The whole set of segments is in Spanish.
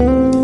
Estimada audiencia,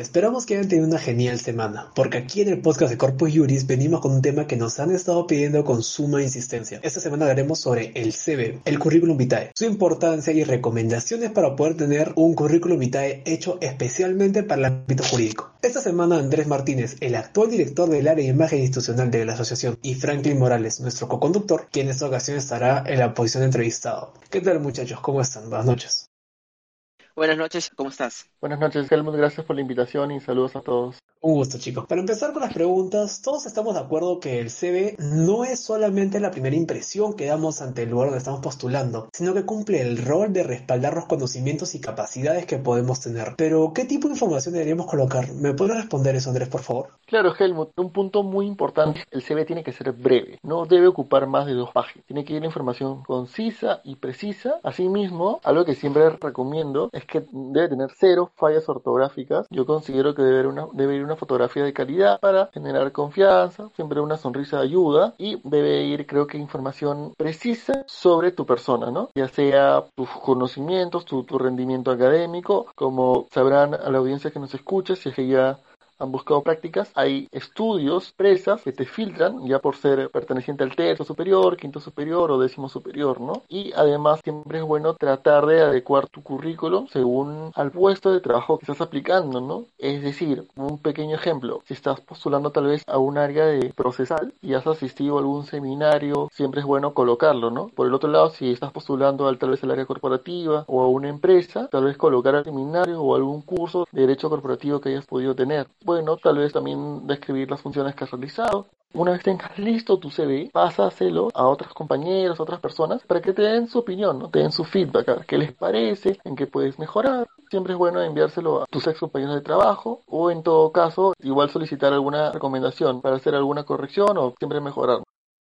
esperamos que hayan tenido una genial semana, porque aquí en el podcast de Corpus Juris venimos con un tema que nos han estado pidiendo con suma insistencia. Esta semana hablaremos sobre el CV, el currículum vitae, su importancia y recomendaciones para poder tener un currículum vitae hecho especialmente para el ámbito jurídico. Esta semana Andrés Martínez, el actual director del área de imagen institucional de la asociación, y Franklin Morales, nuestro co-conductor, quien en esta ocasión estará en la posición de entrevistado. ¿Qué tal muchachos? ¿Cómo están? Buenas noches. Buenas noches, ¿cómo estás? Buenas noches, Helmut, gracias por la invitación y saludos a todos. Un gusto, chicos. Para empezar con las preguntas, todos estamos de acuerdo que el CV no es solamente la primera impresión que damos ante el lugar donde estamos postulando, sino que cumple el rol de respaldar los conocimientos y capacidades que podemos tener. Pero, ¿qué tipo de información deberíamos colocar? ¿Me puedes responder eso, Andrés, por favor? Claro, Helmut, un punto muy importante, el CV tiene que ser breve, no debe ocupar más de dos páginas, tiene que ir información concisa y precisa. Asimismo, algo que siempre recomiendo es que debe tener cero fallas ortográficas. Yo considero que debe ir una, debe ir una fotografía de calidad para generar confianza, siempre una sonrisa ayuda y debe ir, creo que, información precisa sobre tu persona, ¿no? Ya sea tus conocimientos, tu, tu rendimiento académico, como sabrán a la audiencia que nos escucha, si es que ya han buscado prácticas, hay estudios, presas que te filtran ya por ser perteneciente al tercio superior, quinto superior o décimo superior, ¿no? Y además siempre es bueno tratar de adecuar tu currículum según al puesto de trabajo que estás aplicando, ¿no? Es decir, un pequeño ejemplo, si estás postulando tal vez a un área de procesal y has asistido a algún seminario, siempre es bueno colocarlo, ¿no? Por el otro lado, si estás postulando al tal vez al área corporativa o a una empresa, tal vez colocar al seminario o algún curso de derecho corporativo que hayas podido tener bueno, tal vez también describir las funciones que has realizado. Una vez tengas listo tu CV, pásaselo a otros compañeros, otras personas, para que te den su opinión, te den su feedback, a qué les parece, en qué puedes mejorar. Siempre es bueno enviárselo a tus ex compañeros de trabajo o en todo caso, igual solicitar alguna recomendación para hacer alguna corrección o siempre mejorar.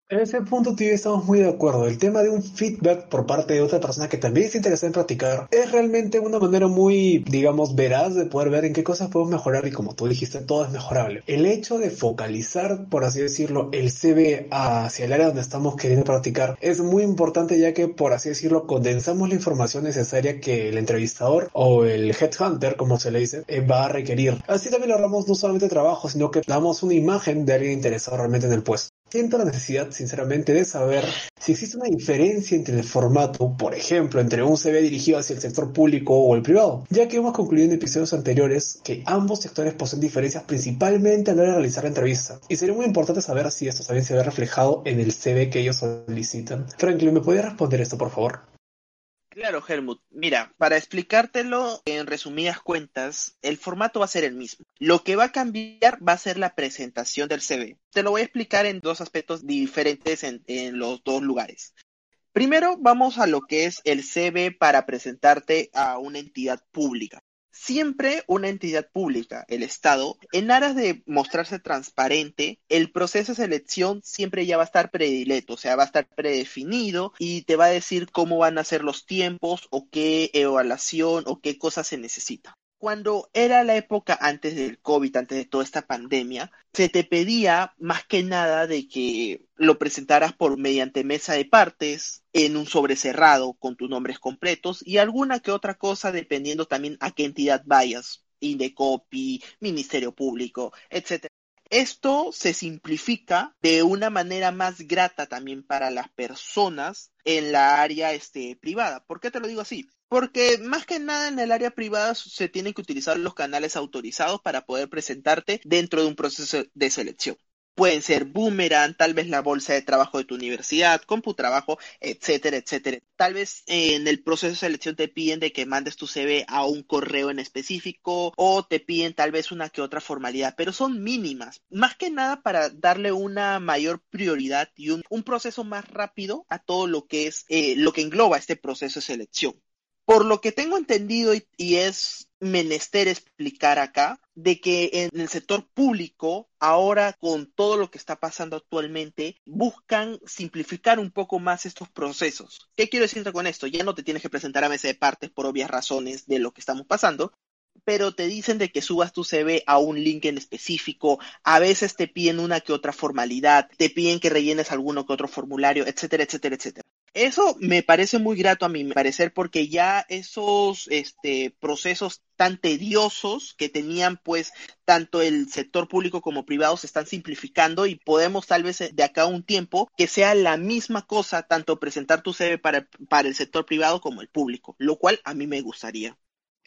En ese punto, tío, estamos muy de acuerdo. El tema de un feedback por parte de otra persona que también se interesa en practicar es realmente una manera muy, digamos, veraz de poder ver en qué cosas podemos mejorar y como tú dijiste, todo es mejorable. El hecho de focalizar, por así decirlo, el CV hacia el área donde estamos queriendo practicar es muy importante ya que, por así decirlo, condensamos la información necesaria que el entrevistador o el headhunter, como se le dice, eh, va a requerir. Así también logramos no solamente trabajo, sino que damos una imagen de alguien interesado realmente en el puesto. Siento la necesidad, sinceramente, de saber si existe una diferencia entre el formato, por ejemplo, entre un CV dirigido hacia el sector público o el privado, ya que hemos concluido en episodios anteriores que ambos sectores poseen diferencias principalmente a la hora de realizar la entrevista. Y sería muy importante saber si esto también se ve reflejado en el CV que ellos solicitan. Franklin, ¿me podría responder esto, por favor? Claro, Helmut. Mira, para explicártelo en resumidas cuentas, el formato va a ser el mismo. Lo que va a cambiar va a ser la presentación del CV. Te lo voy a explicar en dos aspectos diferentes en, los dos lugares. Primero, vamos a lo que es el CV para presentarte a una entidad pública. Siempre una entidad pública, el Estado, en aras de mostrarse transparente, el proceso de selección siempre ya va a estar predileto, o sea, va a estar predefinido y te va a decir cómo van a ser los tiempos o qué evaluación o qué cosas se necesitan cuando era la época antes del COVID, antes de toda esta pandemia, se te pedía más que nada de que lo presentaras por mediante mesa de partes en un sobre cerrado con tus nombres completos y alguna que otra cosa dependiendo también a qué entidad vayas, Indecopi, Ministerio Público, etcétera. Esto se simplifica de una manera más grata también para las personas en la área este, privada. ¿Por qué te lo digo así? Porque más que nada en el área privada se tienen que utilizar los canales autorizados para poder presentarte dentro de un proceso de selección. Pueden ser Boomerang, tal vez la bolsa de trabajo de tu universidad, CompuTrabajo, etcétera, etcétera. Tal vez en el proceso de selección te piden de que mandes tu CV a un correo en específico o te piden tal vez una que otra formalidad, pero son mínimas. Más que nada para darle una mayor prioridad y un, un proceso más rápido a todo lo que es eh, lo que engloba este proceso de selección. Por lo que tengo entendido y, es menester explicar acá de que en el sector público, ahora con todo lo que está pasando actualmente, buscan simplificar un poco más estos procesos. ¿Qué quiero decirte con esto? Ya no te tienes que presentar a mesa de partes por obvias razones de lo que estamos pasando, pero te dicen de que subas tu CV a un link en específico, a veces te piden una que otra formalidad, te piden que rellenes alguno que otro formulario, etcétera, etcétera, etcétera. Eso me parece muy grato a mi parecer porque ya esos este, procesos tan tediosos que tenían pues tanto el sector público como privado se están simplificando y podemos tal vez de acá a un tiempo que sea la misma cosa tanto presentar tu CV para, para el sector privado como el público, lo cual a mí me gustaría.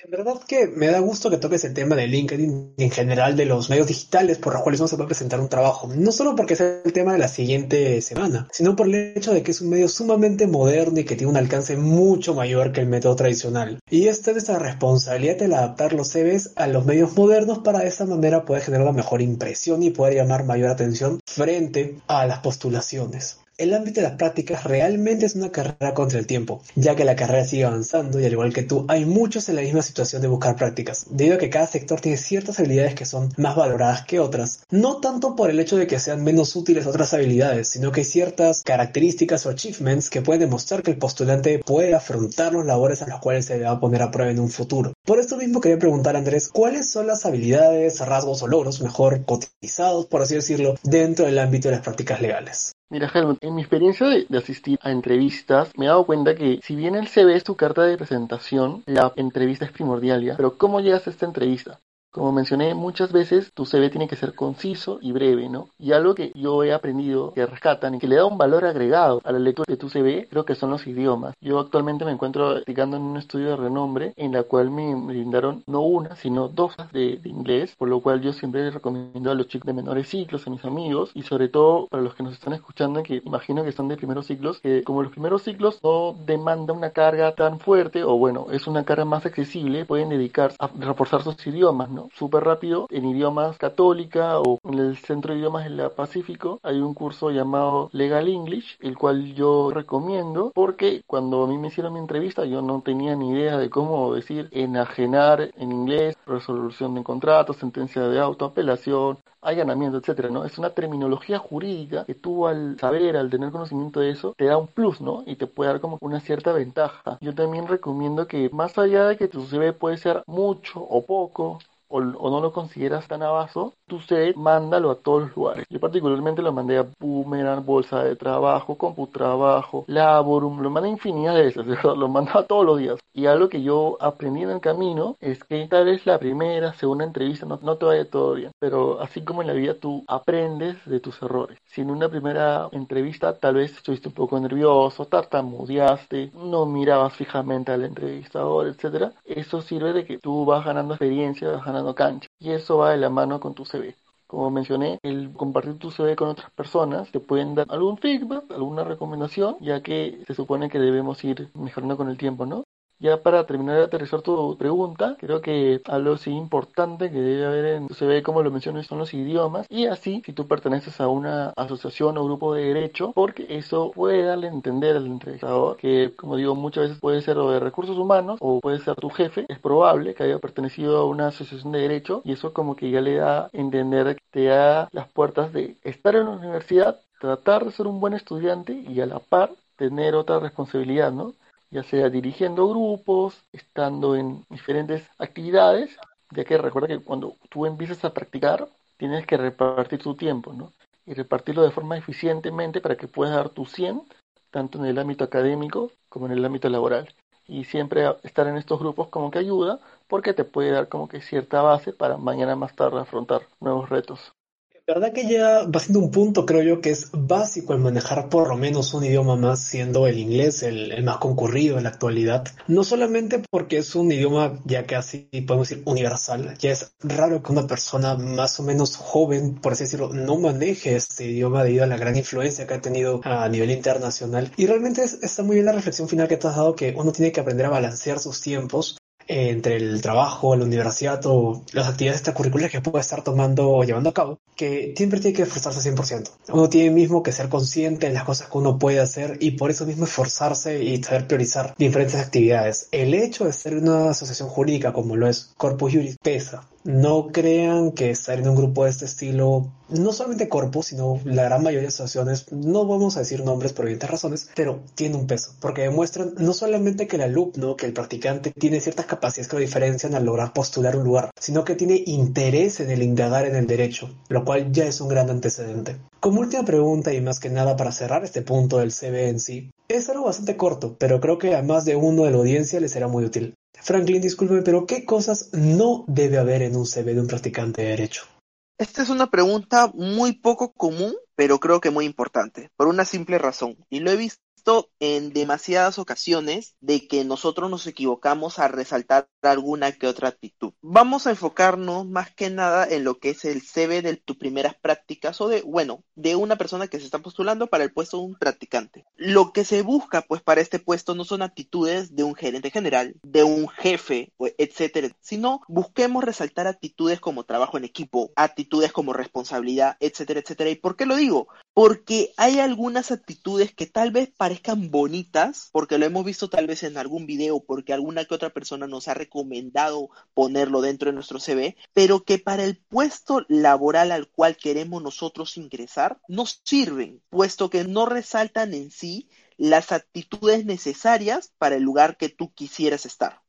En verdad que me da gusto que toques el tema de LinkedIn en general de los medios digitales por los cuales se puede presentar un trabajo. No solo porque es el tema de la siguiente semana, sino por el hecho de que es un medio sumamente moderno y que tiene un alcance mucho mayor que el método tradicional. Y esta es esa responsabilidad de adaptar los CVs a los medios modernos para de esa manera poder generar una mejor impresión y poder llamar mayor atención frente a las postulaciones el ámbito de las prácticas realmente es una carrera contra el tiempo, ya que la carrera sigue avanzando y al igual que tú, hay muchos en la misma situación de buscar prácticas, debido a que cada sector tiene ciertas habilidades que son más valoradas que otras, no tanto por el hecho de que sean menos útiles otras habilidades, sino que hay ciertas características o achievements que pueden demostrar que el postulante puede afrontar los labores a los cuales se va a poner a prueba en un futuro. Por esto mismo quería preguntar Andrés, ¿cuáles son las habilidades, rasgos o logros mejor cotizados, por así decirlo, dentro del ámbito de las prácticas legales? Mira, Helmut, en mi experiencia de, asistir a entrevistas, me he dado cuenta que si bien el CV es tu carta de presentación, la entrevista es primordial ya. Pero ¿cómo llegas a esta entrevista? Como mencioné muchas veces, tu CV tiene que ser conciso y breve, ¿no? Y algo que yo he aprendido que rescatan y que le da un valor agregado a la lectura de tu CV, creo que son los idiomas. Yo actualmente me encuentro practicando en un estudio de renombre en la cual me brindaron no una, sino dos de, de inglés, por lo cual yo siempre recomiendo a los chicos de menores ciclos, a mis amigos, y sobre todo para los que nos están escuchando, que imagino que son de primeros ciclos, que como los primeros ciclos no demanda una carga tan fuerte, o bueno, es una carga más accesible, pueden dedicarse a reforzar sus idiomas, ¿no? Súper rápido, en idiomas católica o en el Centro de Idiomas del Pacífico hay un curso llamado Legal English, el cual yo recomiendo porque cuando a mí me hicieron mi entrevista yo no tenía ni idea de cómo decir enajenar en inglés, resolución de contratos, sentencia de auto, apelación, allanamiento, etcétera, ¿no? Es una terminología jurídica que tú al saber, al tener conocimiento de eso, te da un plus, ¿no? Y te puede dar como una cierta ventaja. Yo también recomiendo que más allá de que tu CV puede ser mucho o poco, o, no lo consideras tan abajo, tu set mándalo a todos los lugares. Yo particularmente lo mandé a Boomerang, Bolsa de Trabajo, Computrabajo, Laborum, lo mandé infinidad de veces, lo mandaba todos los días. Y algo que yo aprendí en el camino es que tal vez la primera, segunda entrevista no, no te vaya todo bien, pero así como en la vida tú aprendes de tus errores. Si en una primera entrevista tal vez estuviste un poco nervioso, tartamudeaste, no mirabas fijamente al entrevistador, etcétera, eso sirve de que tú vas ganando experiencia, vas ganando cancha. Y eso va de la mano con tu CV. Como mencioné, el compartir tu CV con otras personas te pueden dar algún feedback, alguna recomendación, ya que se supone que debemos ir mejorando con el tiempo, ¿no? Ya para terminar de aterrizar tu pregunta, creo que algo sí importante que debe haber en tu CV, como lo mencioné, son los idiomas. Y así, si tú perteneces a una asociación o grupo de derecho, porque eso puede darle a entender al entrevistador que, como digo, muchas veces puede ser o de recursos humanos o puede ser tu jefe. Es probable que haya pertenecido a una asociación de derecho y eso como que ya le da a entender que te da las puertas de estar en la universidad, tratar de ser un buen estudiante y a la par tener otra responsabilidad, ¿no? Ya sea dirigiendo grupos, estando en diferentes actividades, ya que recuerda que cuando tú empiezas a practicar, tienes que repartir tu tiempo, ¿no? Y repartirlo de forma eficientemente para que puedas dar tu 100, tanto en el ámbito académico como en el ámbito laboral. Y siempre estar en estos grupos como que ayuda, porque te puede dar como que cierta base para mañana más tarde afrontar nuevos retos. La verdad que ya va siendo un punto, creo yo, que es básico el manejar por lo menos un idioma más, siendo el inglés el, más concurrido en la actualidad. No solamente porque es un idioma ya casi, podemos decir, universal. Ya es raro que una persona más o menos joven, por así decirlo, no maneje este idioma debido a la gran influencia que ha tenido a nivel internacional. Y realmente está muy bien la reflexión final que te has dado, que uno tiene que aprender a balancear sus tiempos entre el trabajo, la universidad o las actividades extracurriculares que puede estar tomando o llevando a cabo, que siempre tiene que esforzarse 100%. Uno tiene mismo que ser consciente en las cosas que uno puede hacer y por eso mismo esforzarse y saber priorizar diferentes actividades. El hecho de ser una asociación jurídica como lo es Corpus Juris pesa, No crean que estar en un grupo de este estilo, no solamente corpus, sino la gran mayoría de situaciones, no vamos a decir nombres por evidentes razones, pero tiene un peso, porque demuestran no solamente que el alumno, que el practicante tiene ciertas capacidades que lo diferencian al lograr postular un lugar, sino que tiene interés en el indagar en el derecho, lo cual ya es un gran antecedente. Como última pregunta y más que nada para cerrar este punto del CV en sí, es algo bastante corto, pero creo que a más de uno de la audiencia le será muy útil. Franklin, discúlpeme, pero ¿qué cosas no debe haber en un CV de un practicante de derecho? Esta es una pregunta muy poco común, pero creo que muy importante, por una simple razón, y lo he visto en demasiadas ocasiones de que nosotros nos equivocamos a resaltar alguna que otra actitud. Vamos a enfocarnos más que nada en lo que es el CV de tus primeras prácticas o de, bueno, de una persona que se está postulando para el puesto de un practicante. Lo que se busca pues para este puesto no son actitudes de un gerente general, de un jefe, etcétera, sino busquemos resaltar actitudes como trabajo en equipo, actitudes como responsabilidad, etcétera, etcétera. ¿Y por qué lo digo? Porque hay algunas actitudes que tal vez parezcan bonitas, porque lo hemos visto tal vez en algún video, porque alguna que otra persona nos ha recomendado ponerlo dentro de nuestro CV, pero que para el puesto laboral al cual queremos nosotros ingresar no sirven, puesto que no resaltan en sí las actitudes necesarias para el lugar que tú quisieras estar.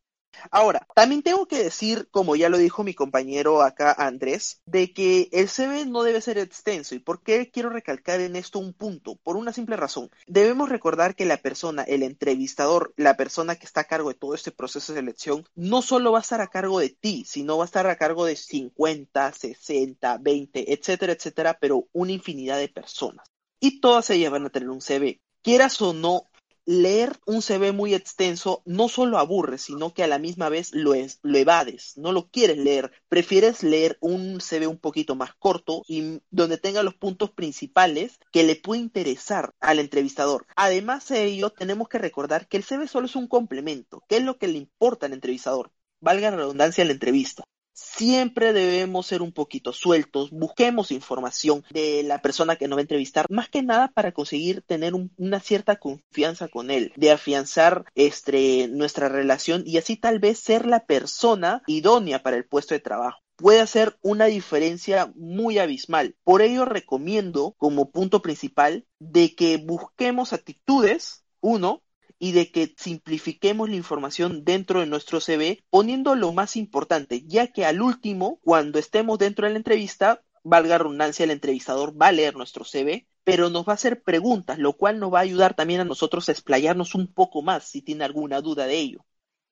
Ahora, también tengo que decir, como ya lo dijo mi compañero acá Andrés, de que el CV no debe ser extenso. ¿Y por qué quiero recalcar en esto un punto? Por una simple razón. Debemos recordar que la persona, el entrevistador, la persona que está a cargo de todo este proceso de selección, no solo va a estar a cargo de ti, sino va a estar a cargo de 50, 60, 20, etcétera, etcétera, pero una infinidad de personas. Y todas ellas van a tener un CV. Quieras o no, leer un CV muy extenso no solo aburre, sino que a la misma vez lo, evades, no lo quieres leer, prefieres leer un CV un poquito más corto y donde tenga los puntos principales que le puede interesar al entrevistador. Además de ello, tenemos que recordar que el CV solo es un complemento, que es lo que le importa al entrevistador, valga la redundancia la entrevista siempre debemos ser un poquito sueltos, busquemos información de la persona que nos va a entrevistar, más que nada para conseguir tener una cierta confianza con él, de afianzar este, nuestra relación y así tal vez ser la persona idónea para el puesto de trabajo puede hacer una diferencia muy abismal. Por ello recomiendo como punto principal de que busquemos actitudes, uno, y de que simplifiquemos la información dentro de nuestro CV poniendo lo más importante, ya que al último, cuando estemos dentro de la entrevista, valga redundancia, el entrevistador va a leer nuestro CV, pero nos va a hacer preguntas, lo cual nos va a ayudar también a nosotros a explayarnos un poco más si tiene alguna duda de ello.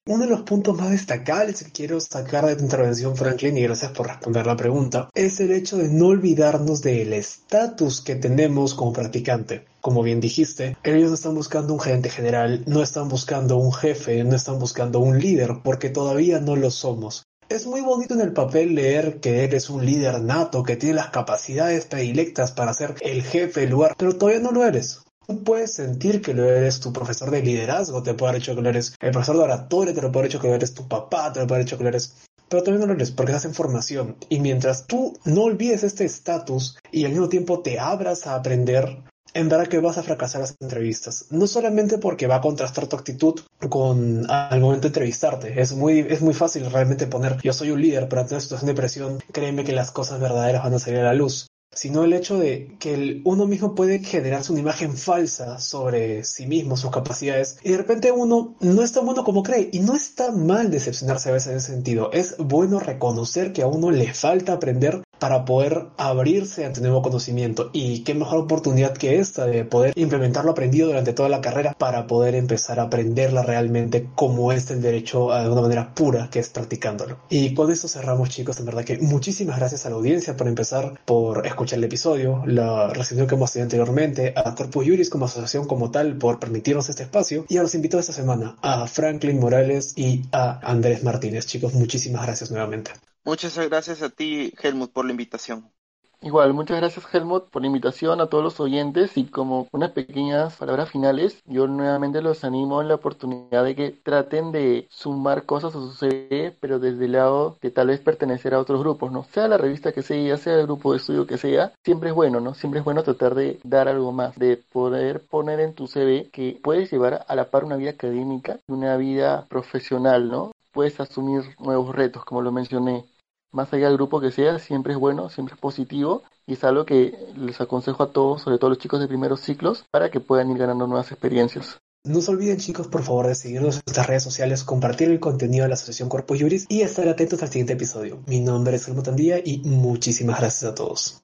Uno de los puntos más destacables que quiero sacar de tu intervención, Franklin, y gracias por responder la pregunta, es el hecho de no olvidarnos del estatus que tenemos como practicante. Como bien dijiste, ellos no están buscando un gerente general, no están buscando un jefe, no están buscando un líder, porque todavía no lo somos. Es muy bonito en el papel leer que eres un líder nato, que tiene las capacidades predilectas para ser el jefe del lugar, pero todavía no lo eres. Tú puedes sentir que lo eres tu profesor de liderazgo, te puede haber hecho que lo eres el profesor de oratoria, te lo puede haber hecho que lo eres tu papá, te lo puede haber hecho que lo eres pero todavía no lo eres porque estás en formación. Y mientras tú no olvides este estatus y al mismo tiempo te abras a aprender, en verdad que vas a fracasar las entrevistas. No solamente porque va a contrastar tu actitud con al momento de entrevistarte. Es muy, es muy fácil realmente poner yo soy un líder, pero ante una situación de presión, créeme que las cosas verdaderas van a salir a la luz sino el hecho de que uno mismo puede generarse una imagen falsa sobre sí mismo, sus capacidades, y de repente uno no es tan bueno como cree, y no está mal decepcionarse a veces en ese sentido, es bueno reconocer que a uno le falta aprender para poder abrirse ante nuevo conocimiento. Y qué mejor oportunidad que esta de poder implementar lo aprendido durante toda la carrera para poder empezar a aprenderla realmente como es el derecho de una manera pura, que es practicándolo. Y con esto cerramos, chicos. En verdad que muchísimas gracias a la audiencia por empezar, por escuchar el episodio, la recepción que hemos tenido anteriormente, a Corpus Juris como asociación como tal por permitirnos este espacio. Y a los invito esta semana a Franklin Morales y a Andrés Martínez. Chicos, muchísimas gracias nuevamente. Muchas gracias a ti, Helmut, por la invitación. Igual, muchas gracias Helmut por la invitación a todos los oyentes y como unas pequeñas palabras finales, yo nuevamente los animo en la oportunidad de que traten de sumar cosas a su CV, pero desde el lado de tal vez pertenecer a otros grupos, ¿no? Sea la revista que sea, sea el grupo de estudio que sea, siempre es bueno, ¿no? Siempre es bueno tratar de dar algo más, de poder poner en tu CV que puedes llevar a la par una vida académica y una vida profesional, ¿no? Puedes asumir nuevos retos, como lo mencioné más allá del grupo que sea, siempre es bueno, siempre es positivo y es algo que les aconsejo a todos, sobre todo a los chicos de primeros ciclos, para que puedan ir ganando nuevas experiencias. No se olviden chicos por favor de seguirnos en nuestras redes sociales, compartir el contenido de la Asociación Corpus Juris y estar atentos al siguiente episodio. Mi nombre es Helmut Andía y muchísimas gracias a todos.